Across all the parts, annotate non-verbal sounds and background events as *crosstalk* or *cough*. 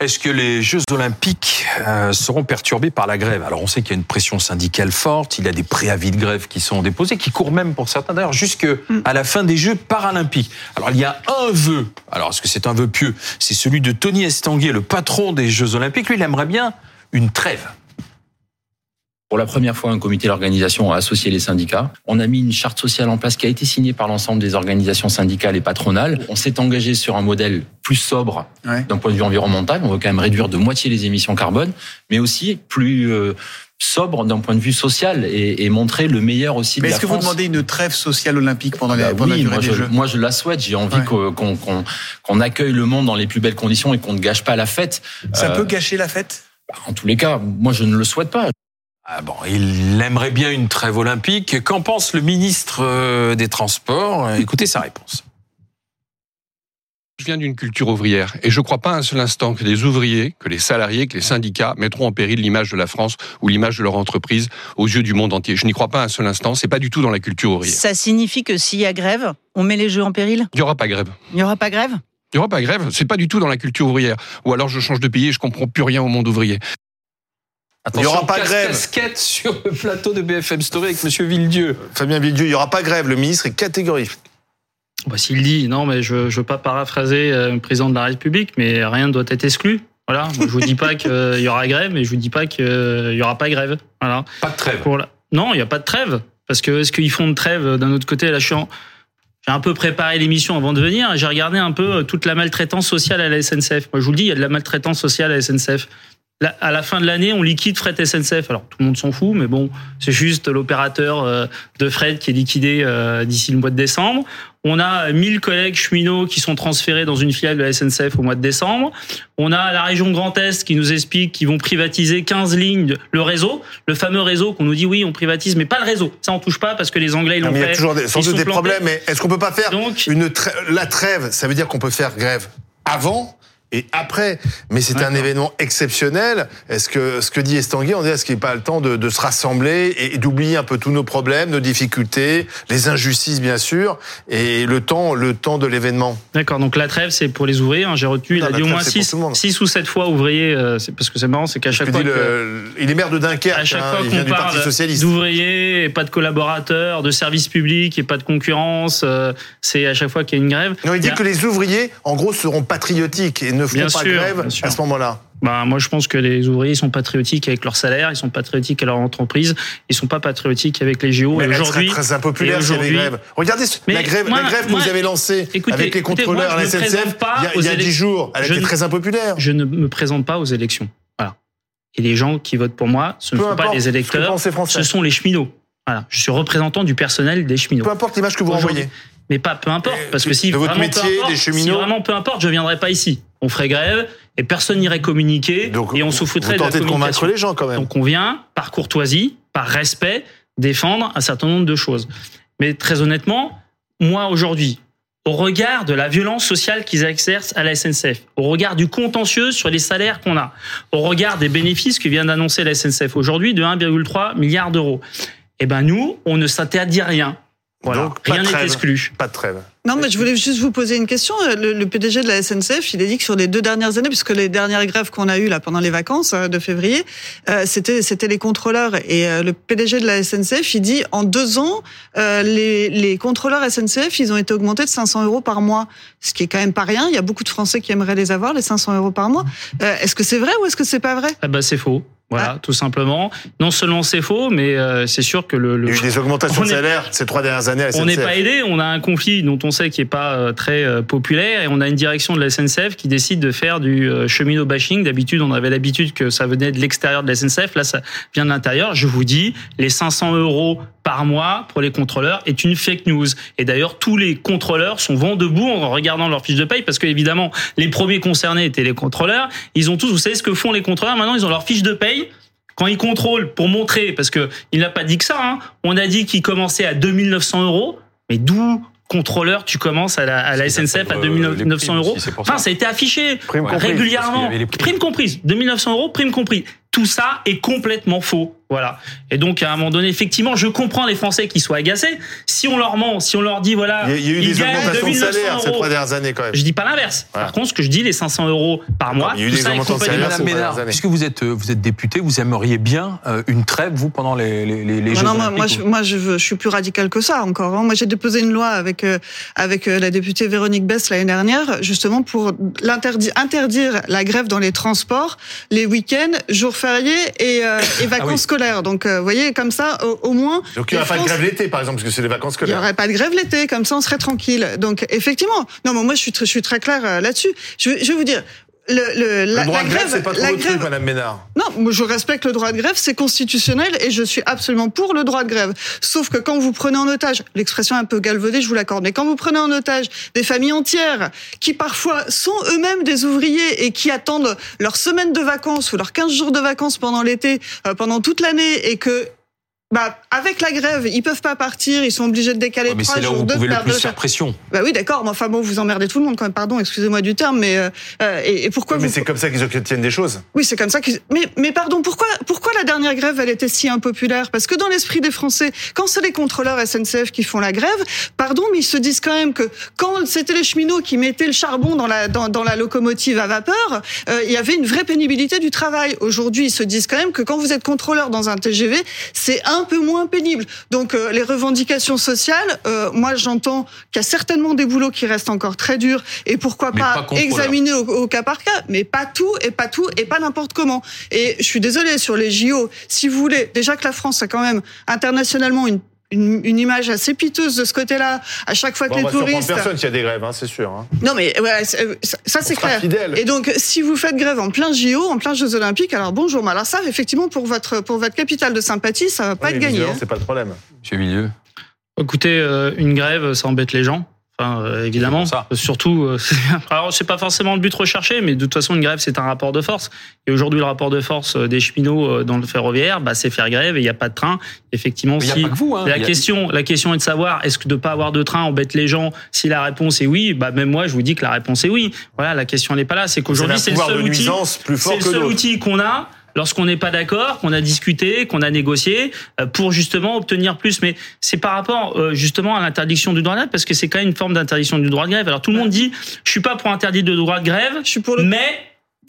Est-ce que les Jeux Olympiques euh, seront perturbés par la grève? Alors on sait qu'il y a une pression syndicale forte, il y a des préavis de grève qui sont déposés, qui courent même pour certains d'ailleurs jusqu'à la fin des Jeux paralympiques. Alors il y a un vœu, alors est-ce que c'est un vœu pieux? C'est celui de Tony Estanguet, le patron des Jeux Olympiques. Lui, il aimerait bien une trêve. Pour la première fois, un comité d'organisation a associé les syndicats. On a mis une charte sociale en place qui a été signée par l'ensemble des organisations syndicales et patronales. On s'est engagé sur un modèle plus sobre Ouais. d'un point de vue environnemental. On veut quand même réduire de moitié les émissions carbone, mais aussi plus euh, sobre d'un point de vue social et, et montrer le meilleur aussi Mais de la est-ce que vous demandez une trêve sociale olympique pendant, Bah les, pendant oui, la durée moi des je, Jeux moi je la souhaite. J'ai envie Ouais. qu'on accueille le monde dans les plus belles conditions et qu'on ne gâche pas la fête. Ça Euh, peut gâcher la fête? En tous les cas, moi je ne le souhaite pas. Ah bon, il aimerait bien une trêve olympique. Qu'en pense le ministre euh, des Transports? Écoutez sa réponse. Je viens d'une culture ouvrière et je ne crois pas un seul instant que les ouvriers, que les salariés, que les syndicats mettront en péril l'image de la France ou l'image de leur entreprise aux yeux du monde entier. Je n'y crois pas un seul instant. C'est pas du tout dans la culture ouvrière. Ça signifie que s'il y a grève, on met les jeux en péril? Il n'y aura pas grève. Il n'y aura pas grève? Il n'y aura pas grève. C'est pas du tout dans la culture ouvrière. Ou alors je change de pays et je comprends plus rien au monde ouvrier. Attention, Il y aura pas casse- grève. Casquette sur le plateau de BFM Story avec Monsieur Villedieu. Fabien Villedieu, il n'y aura pas grève. Le ministre est catégorique. Bah, S'il dit, non, mais je ne veux pas paraphraser euh, le président de la République, mais rien ne doit être exclu. Voilà, Moi, je vous dis pas *laughs* qu'il y aura grève, mais je vous dis pas qu'il y aura pas grève. Voilà. Pas de trêve. Pour la- Non, il n'y a pas de trêve. Parce que est-ce qu'ils font de trêve d'un autre côté? Là, je suis en- J'ai un peu préparé l'émission avant de venir. et J'ai regardé un peu euh, toute la maltraitance sociale à la SNCF. Moi, je vous le dis, il y a de la maltraitance sociale à la SNCF. À la fin de l'année, on liquide fret SNCF. Alors tout le monde s'en fout, mais bon, c'est juste l'opérateur euh, de fret qui est liquidé euh, d'ici le mois de décembre. On a 1000 collègues cheminots qui sont transférés dans une filiale de la SNCF au mois de décembre. On a la région Grand Est qui nous explique qu'ils vont privatiser 15 lignes, le réseau, le fameux réseau qu'on nous dit oui, on privatise, mais pas le réseau. Ça, on touche pas parce que les Anglais, ils l'ont mais il y fait. a toujours des, sans doute des plantés. problèmes. Mais est-ce qu'on peut pas faire Donc, une trêve La trêve, ça veut dire qu'on peut faire grève avant et après. Mais c'est un événement exceptionnel. Est-ce que ce que dit Estanguet, on dit est-ce qu'il n'y a pas le temps de, de se rassembler et, et d'oublier un peu tous nos problèmes, nos difficultés, les injustices bien sûr, et le temps, le temps de l'événement? D'accord, donc la trêve, c'est pour les ouvriers. hein, J'ai retenu, il Non, a dit au moins c'est pour 6 tout le monde. six ou 7 fois ouvriers. euh, c'est- parce que c'est marrant, c'est qu'à chaque fois dis, que- le- il est maire de Dunkerque. À chaque hein, fois qu'on parle d'ouvriers et pas de collaborateurs, de services publics et pas de concurrence, euh, c'est à chaque fois qu'il y a une grève. Non, il dit que les ouvriers, en gros, seront patriotiques et ne feront Bien pas sûr, grève à ce moment-là. Bah, moi, je pense que les ouvriers sont patriotiques avec leur salaire, ils sont patriotiques à leur entreprise, ils sont pas patriotiques avec les JO. Mais et aujourd'hui, très impopulaire grève. Regardez Mais la grève, moi- la grève que vous avez lancée Écoutez, avec les écoutez, contrôleurs moi, à la SNCF il y a, 10 jours. Elle était ne- très impopulaire. je ne me présente pas aux élections. Voilà. Et les gens qui votent pour moi, ce ne Peu sont pas les électeurs, ce sont les cheminots. Voilà. Je suis représentant du personnel des cheminots. Peu importe l'image que vous renvoyez. Mais pas peu importe, Et parce que si de votre peu métier, importe, des cheminots. si vraiment peu importe, je viendrais pas ici. On ferait grève et personne n'irait communiquer Donc, et on se vous foutrait de la de communication. les gens quand même. Donc on vient par courtoisie, par respect, défendre un certain nombre de choses. Mais très honnêtement, moi aujourd'hui, au regard de la violence sociale qu'ils exercent à la SNCF, au regard du contentieux sur les salaires qu'on a, au regard des bénéfices que vient d'annoncer la SNCF aujourd'hui de 1,3 milliard d'euros, eh ben nous, on ne s'interdit rien. Voilà, Donc, pas rien de n'est trêve. exclu. Pas de trêve. Non, mais je voulais juste vous poser une question. Le, le PDG de la SNCF, il a dit que sur les deux dernières années, puisque les dernières grèves qu'on a eues là pendant les vacances euh, de février, euh, c'était c'était les contrôleurs. Et euh, le PDG de la SNCF, il dit en deux ans, euh, les, les contrôleurs SNCF, ils ont été augmentés de 500 euros par mois, ce qui est quand même pas rien. Il y a beaucoup de Français qui aimeraient les avoir, les 500 euros par mois. Euh, est-ce que c'est vrai ou est-ce que c'est pas vrai? Ah bah c'est faux. Voilà, tout simplement. Non seulement c'est faux, mais euh, c'est sûr que le, le Il y a eu des augmentations On de est- salaire ces trois dernières années à la on n'est SNCF. pas aidé, on a un conflit dont on sait qui est pas euh, très euh, populaire et on a une direction de la SNCF qui décide de faire du euh, cheminot bashing. D'habitude, on avait l'habitude que ça venait de l'extérieur de la SNCF, là ça vient de l'intérieur. Je vous dis, les 500 euros par mois pour les contrôleurs est une fake news. Et d'ailleurs, tous les contrôleurs sont vent debout en regardant leur fiche de paye parce que évidemment, les premiers concernés étaient les contrôleurs. Ils ont tous, vous savez ce que font les contrôleurs maintenant, ils ont leur fiche de paye quand ils contrôlent pour montrer, parce que il n'a pas dit que ça, hein, on a dit qu'il commençait à 2900 euros, mais d'où contrôleur tu commences à la, à la SNCF à Euh, 2900 les primes euros? Enfin, ça a été affiché Prime comprise, qu'il régulièrement. primes. Prime comprise, 2900 euros, prime comprise. Tout ça est complètement faux. Voilà. Et donc, à un moment donné, effectivement, je comprends les Français qui soient agacés. Si on leur ment, si on leur dit, voilà, Il y a, eu des augmentations de 2900 salaire ces euros. trois dernières années quand même. Je dis pas l'inverse. Voilà. Par contre, ce que je dis, les 500 euros par mois, il y a eu tout des ça est augmentations de complètement salaire, Ménard, puisque vous êtes, euh, vous êtes député, vous aimeriez bien euh, une trêve, vous, pendant les, les, les, les Non, Jeux non, moi, Olympiques moi, je, ou- moi, je, veux- je suis plus radical que ça encore. hein. Moi, j'ai déposé une loi avec euh, avec la députée Véronique Bess l'année dernière, justement pour l'interdire interdire la grève dans les transports, les week-ends, jours fériés et, euh, et vacances oui. scolaires. Donc, euh, vous voyez, comme ça, au, au moins. Donc il n'y aura pas de grève l'été par exemple parce que c'est les vacances il n'y scolaires. aurait pas de grève l'été, comme ça on serait tranquille. Donc effectivement, non, mais moi je suis très, je suis très clair euh, là-dessus. Je, je vais vous dire, le, le, Le la, droit la de grève, grève, c'est pas trop la le truc, grève, Madame Ménard. non, je respecte le droit de grève, c'est constitutionnel et je suis absolument pour le droit de grève. Sauf que quand vous prenez en otage, l'expression est un peu galvaudée, je vous l'accorde, mais quand vous prenez en otage des familles entières qui parfois sont eux-mêmes des ouvriers et qui attendent leur semaine de vacances ou leurs 15 jours de vacances pendant l'été, euh, pendant toute l'année et que bah, avec la grève, ils peuvent pas partir, ils sont obligés de décaler Ouais, mais trois c'est là où jours vous de pouvez le plus faire pression. Bah oui, d'accord, mais enfin bon, vous emmerdez tout le monde quand même, pardon, excusez-moi du terme, mais euh, euh, et, et pourquoi mais vous c'est comme ça qu'ils obtiennent des choses. oui, c'est comme ça qu'ils. Mais, mais pardon, pourquoi, pourquoi la dernière grève, elle était si impopulaire? Parce que dans l'esprit des Français, quand c'est les contrôleurs SNCF qui font la grève, pardon, mais ils se disent quand même que quand c'était les cheminots qui mettaient le charbon dans la, dans, dans la locomotive à vapeur, euh, il y avait une vraie pénibilité du travail. Aujourd'hui, ils se disent quand même que quand vous êtes contrôleur dans un TGV, c'est un peu moins pénible. Donc, euh, les revendications sociales, euh, moi, j'entends qu'il y a certainement des boulots qui restent encore très durs, et pourquoi Mais pas, examiner au, au cas par cas, mais pas tout et pas tout et pas n'importe comment. Et je suis désolée sur les JO. Si vous voulez, déjà que la France a quand même internationalement une une, une image assez piteuse de ce côté-là. À chaque fois que Bon, on les va touristes. personne s'il y a des grèves, hein, c'est sûr. hein. Non mais ouais, c'est- euh, ça, ça, On c'est clair. fidèle. Et donc si vous faites grève en plein JO, en plein Jeux Olympiques, alors bonjour. Mais alors ça, effectivement, pour votre pour votre capitale de sympathie, ça va pas Oui, être gagné. hein. C'est pas le problème. Monsieur Milieu. Écoutez, euh, une grève, ça embête les gens. Enfin, euh, évidemment. Ça. Surtout, euh, *laughs* alors c'est pas forcément le but recherché, mais de toute façon, une grève, c'est un rapport de force. Et aujourd'hui, le rapport de force euh, des cheminots euh, dans le ferroviaire, bah, c'est faire grève et il n'y a pas de train. Effectivement, Mais si a pas que vous. Hein. la a- question, la question est de savoir est-ce que de pas avoir de train embête les gens Si la réponse est oui, bah même moi, je vous dis que la réponse est oui. Voilà, la question n'est pas là. C'est qu'aujourd'hui, c'est le seul outil. plus fort le seul outil qu'on a lorsqu'on n'est pas d'accord, qu'on a discuté, qu'on a négocié, euh, pour justement obtenir plus. Mais c'est par rapport euh, justement à l'interdiction du droit de grève, parce que c'est quand même une forme d'interdiction du droit de grève. Alors tout le monde dit, je suis pas pour interdire le droit de grève, Je suis pour le. mais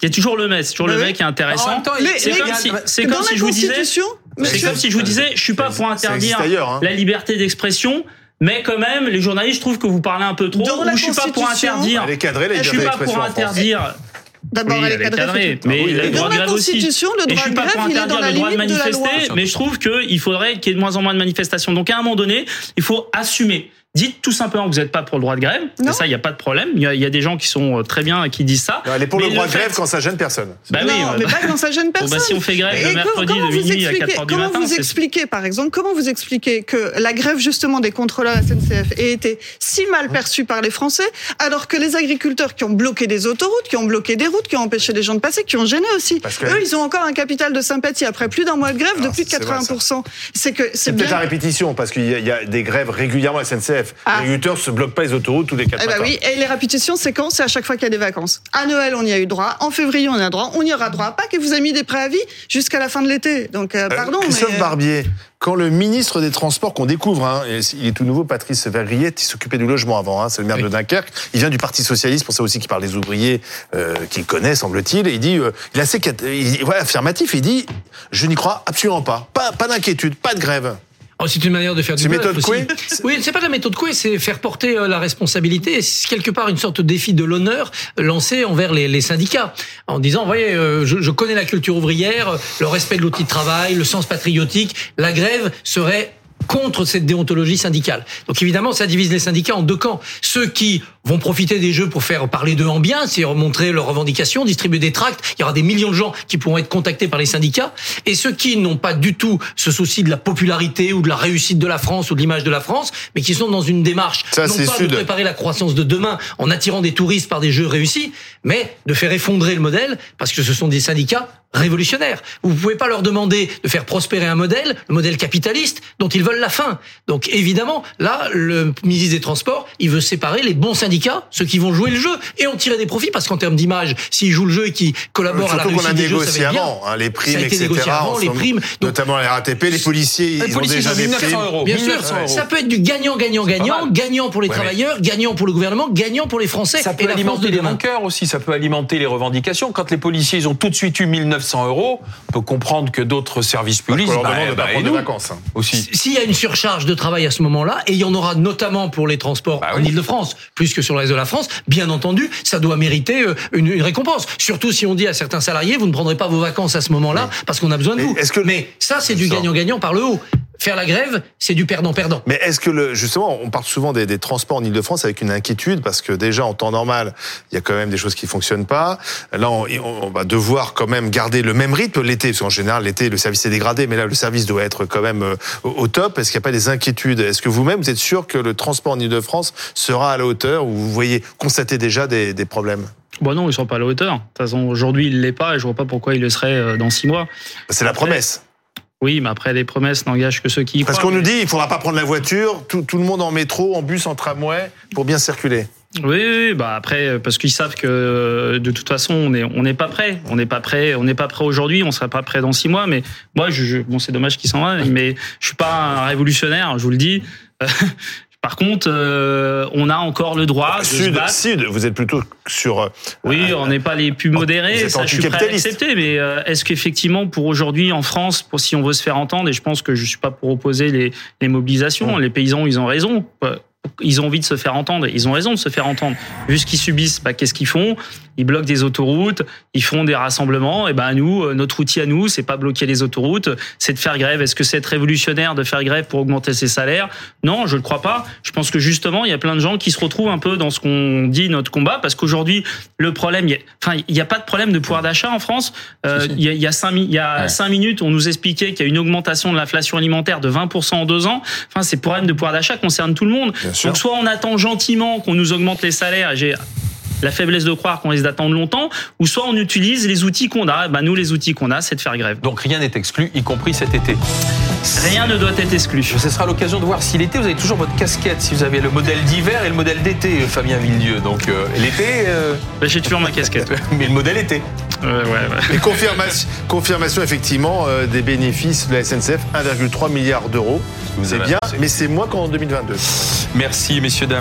il y a toujours le mais, c'est toujours le oui. mais qui est intéressant. C'est mais- comme si, c'est dans comme si je vous disais, c'est comme si je vous disais, je suis pas pour interdire ailleurs. Hein. la liberté d'expression. Mais quand même, les journalistes, je trouve que vous parlez un peu trop. Dans la ou je suis pas pour interdire. Elle est cadrée, la Je suis pas pour interdire. D'abord, Oui, elle est cadrée. mais oui, le droit de la grève aussi. Le Et je droit suis pas pour interdire le droit de manifester, mais je trouve qu'il faudrait qu'il y ait de moins en moins de manifestations. Donc à un moment donné, il faut assumer. Dites tout simplement que vous n'êtes pas pour le droit de grève. Non. Et ça, il n'y a pas de problème. Il y, a, il y a des gens qui sont euh, très bien et qui disent ça. Non, Elle est pour Mais le droit de fait- grève quand ça gêne personne. Bah oui, non, euh, mais pas quand ça gêne *laughs* Bon, personne. bah, si on fait grève Et le mercredi comment de vous minuit à expliquez- 4 heures du comment matin, vous c'est- expliquez, par exemple, comment vous expliquez que la grève justement des contrôleurs SNCF ait été si mal perçue par les Français, alors que les agriculteurs qui ont bloqué des autoroutes, qui ont bloqué des routes, qui ont empêché les gens de passer, qui ont gêné aussi, Parce que- eux, ils ont encore un capital de sympathie après plus d'un mois de grève de Alors, plus de c'est vrai, ça. 80%. C'est que C'est c'est peut-être la bien. répétition, parce qu'il y, y a des grèves régulièrement à SNCF. Ah. Les agriculteurs se bloquent pas les autoroutes tous les quatre Eh ben matins. oui, et les répétitions, c'est quand C'est à chaque fois qu'il y a des vacances. À Noël, on y a eu droit. En février, on y a droit. On y aura droit. Pas que vous avez mis des préavis jusqu'à la fin de l'été. Donc, euh, Euh, pardon, Christophe mais... Barbier, quand le ministre des Transports qu'on découvre, hein, et il est tout nouveau, Patrice Vergriet, il s'occupait du logement avant, hein, c'est le maire de Dunkerque, il vient du Parti Socialiste, pour ça aussi qu'il parle des ouvriers euh, qu'il connaît, semble-t-il, et il dit, euh, il est assez il- ouais, affirmatif, il dit, je n'y crois absolument pas, pas, pas d'inquiétude, pas de grève. Oh, c'est une manière de faire du bluff méthode aussi. Oui, c'est pas la méthode Coué, c'est faire porter euh, la responsabilité. C'est quelque part une sorte de défi de l'honneur euh, lancé envers les, les syndicats, en disant, voyez, euh, je, je connais la culture ouvrière, le respect de l'outil de travail, le sens patriotique. La grève serait contre cette déontologie syndicale. Donc évidemment, ça divise les syndicats en deux camps. Ceux qui vont profiter des jeux pour faire parler d'eux en bien, c'est montrer leurs revendications, distribuer des tracts. Il y aura des millions de gens qui pourront être contactés par les syndicats. Et ceux qui n'ont pas du tout ce souci de la popularité ou de la réussite de la France ou de l'image de la France, mais qui sont dans une démarche Ça, non pas Sud. de préparer la croissance de demain en attirant des touristes par des jeux réussis, mais de faire effondrer le modèle parce que ce sont des syndicats révolutionnaires. Vous pouvez pas leur demander de faire prospérer un modèle, le modèle capitaliste, dont ils veulent la fin. Donc évidemment, là, le ministre des Transports, il veut séparer les bons syndicats, ceux qui vont jouer le jeu, et en tirer des profits, parce qu'en termes d'image, s'ils jouent le jeu et qui collaborent à la qu'on a réussite des jeux, ça va négocié être bien. avant, hein, les primes, Ça a été etc. avant, les primes. Donc, notamment la RATP, les policiers, Les ils policiers, ont déjà ils ont des 1900 primes. euros. Bien sûr, 1900 euros. ça peut être du gagnant, gagnant, gagnant, gagnant pour les Ouais, mais- travailleurs, gagnant pour le gouvernement, gagnant pour les Français Ça et peut la France alimenter de les rancœurs aussi, ça peut alimenter les revendications. Quand les policiers ils ont tout de suite eu 1900 euros, on peut comprendre que d'autres services Parce publics leur bah, demande de bah, et prendre des vacances. hein. aussi. S'il y a une surcharge de travail à ce moment-là, et il y en aura notamment pour les transports Bah en oui. Ile-de-France, plus que sur le reste de la France, bien entendu, ça doit mériter euh, une, une récompense. Surtout si on dit à certains salariés, vous ne prendrez pas vos vacances à ce moment-là parce qu'on a besoin de Mais vous. que- Mais ça, c'est du gagnant-gagnant par le haut. Faire la grève, c'est du perdant-perdant. Mais est-ce que le, justement, on parle souvent des, des transports en Ile-de-France avec une inquiétude parce que déjà en temps normal, il y a quand même des choses qui fonctionnent pas. Là, on, on va devoir quand même garder le même rythme l'été, parce qu'en général l'été le service est dégradé, mais là le service doit être quand même euh, au, au top. Est-ce qu'il n'y a pas des inquiétudes? Est-ce que vous-même vous êtes sûr que le transport en Ile-de-France sera à la hauteur ou vous voyez constater déjà des, des problèmes? Bon non, ils sont pas à la hauteur. De toute façon, aujourd'hui, il l'est pas et je vois pas pourquoi il le serait euh, dans six mois. C'est la Après, promesse. Oui, mais après, les promesses n'engagent que ceux qui y Parce qu'on nous dit il faudra pas prendre la voiture, tout, tout le monde en métro, en bus, en tramway pour bien circuler. Oui, oui, bah après, euh, parce qu'ils savent que euh, de toute façon, on n'est on n'est pas prêt. On n'est pas prêt. On n'est pas prêt aujourd'hui. On sera pas prêt dans six mois. Mais moi, je, je- bon, c'est dommage qu'ils s'en va. Mais je suis pas un révolutionnaire. Je vous le dis. *laughs* Par contre, euh, on a encore le droit de se Sud, battre. Sud, vous êtes plutôt sur. euh, Oui, on n'est pas les plus modérés, ça je suis prêt à mais euh, est-ce qu'effectivement pour aujourd'hui en France, pour si on veut se faire entendre, et je pense que je suis pas pour opposer les, les mobilisations, Mm. les paysans ils ont raison. Ils ont envie de se faire entendre, ils ont raison de se faire entendre. Vu ce qu'ils subissent, bah, qu'est-ce qu'ils font? Ils bloquent des autoroutes, ils font des rassemblements, et ben nous, euh, notre outil à nous, c'est pas bloquer les autoroutes, c'est de faire grève. Est-ce que c'est être révolutionnaire de faire grève pour augmenter ses salaires? Non, je ne crois pas. Je pense que justement, il y a plein de gens qui se retrouvent un peu dans ce qu'on dit notre combat, parce qu'aujourd'hui, le problème, il y a, enfin, il n'y a pas de problème de pouvoir d'achat en France. Euh, Il y a, il y a cinq, il y a Ouais. cinq minutes, on nous expliquait qu'il y a une augmentation de l'inflation alimentaire de 20% en deux ans. Enfin, ces problèmes de pouvoir d'achat concernent tout le monde. Bien sûr. Donc, soit on attend gentiment qu'on nous augmente les salaires, et j'ai la faiblesse de croire qu'on risque d'attendre longtemps, ou soit on utilise les outils qu'on a. Ben, nous, les outils qu'on a, c'est de faire grève. Donc rien n'est exclu, y compris cet été. Rien ne doit être exclu. Ce sera l'occasion de voir si l'été, vous avez toujours votre casquette, si vous avez le modèle d'hiver et le modèle d'été, Fabien Villedieu. Donc euh, l'été, euh, Ben, j'ai toujours ma casquette. *laughs* mais le modèle été. Ouais. Et confirmation, confirmation effectivement euh, des bénéfices de la SNCF, 1,3 milliard d'euros. Vous C'est avez bien, annoncé. mais c'est moins qu'en 2022. Merci, messieurs, dames.